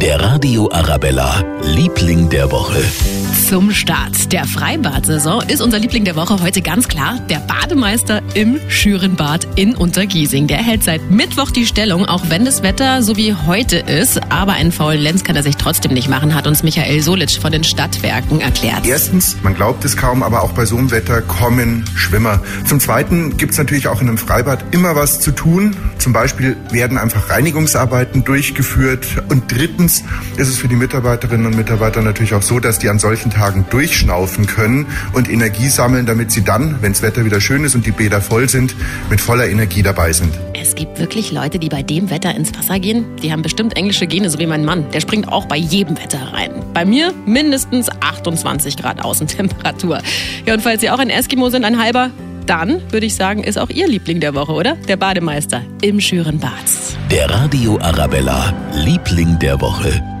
Der Radio Arabella, Liebling der Woche. Zum Start der Freibad-Saison ist unser Liebling der Woche heute ganz klar der Bademeister im Schürenbad in Untergiesing. Der hält seit Mittwoch die Stellung, auch wenn das Wetter so wie heute ist. Aber einen faulen Lenz kann er sich trotzdem nicht machen, hat uns Michael Solitsch von den Stadtwerken erklärt. Erstens, man glaubt es kaum, aber auch bei so einem Wetter kommen Schwimmer. Zum Zweiten gibt es natürlich auch in einem Freibad immer was zu tun. Zum Beispiel werden einfach Reinigungsarbeiten durchgeführt. Und drittens ist es für die Mitarbeiterinnen und Mitarbeiter natürlich auch so, dass die an solchen Tagen durchschnaufen können und Energie sammeln, damit sie dann, wenn das Wetter wieder schön ist und die Bäder voll sind, mit voller Energie dabei sind. Es gibt wirklich Leute, die bei dem Wetter ins Wasser gehen. Die haben bestimmt englische Gene, so wie mein Mann. Der springt auch bei jedem Wetter rein. Bei mir mindestens 28 Grad Außentemperatur. Ja, und falls Sie auch ein Eskimo sind, ein halber, dann würde ich sagen, ist auch Ihr Liebling der Woche, oder? Der Bademeister im Schürenbad. Der Radio Arabella, Liebling der Woche.